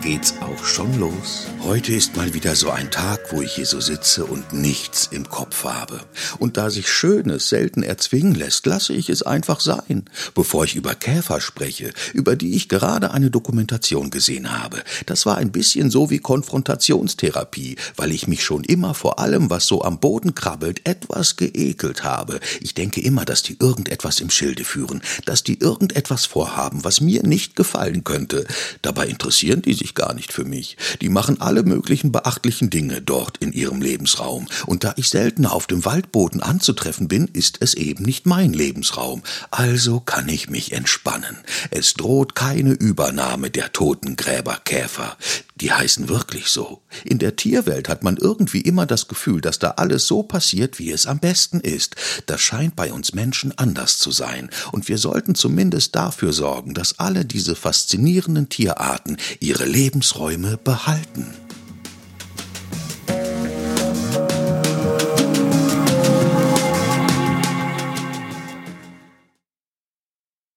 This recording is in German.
geht's auch schon los. Heute ist mal wieder so ein Tag, wo ich hier so sitze und nichts im Kopf habe. Und da sich Schönes selten erzwingen lässt, lasse ich es einfach sein, bevor ich über Käfer spreche, über die ich gerade eine Dokumentation gesehen habe. Das war ein bisschen so wie Konfrontationstherapie, weil ich mich schon immer vor allem, was so am Boden krabbelt, etwas geekelt habe. Ich denke immer, dass die irgendetwas im Schilde führen, dass die irgendetwas vorhaben, was mir nicht gefallen könnte. Dabei interessieren die sich gar nicht für mich. Die machen alle möglichen beachtlichen Dinge dort in ihrem Lebensraum. Und da ich seltener auf dem Waldboden anzutreffen bin, ist es eben nicht mein Lebensraum. Also kann ich mich entspannen. Es droht keine Übernahme der toten Gräberkäfer. Die heißen wirklich so. In der Tierwelt hat man irgendwie immer das Gefühl, dass da alles so passiert, wie es am besten ist. Das scheint bei uns Menschen anders zu sein. Und wir sollten zumindest dafür sorgen, dass alle diese faszinierenden Tierarten ihre Lebensräume behalten.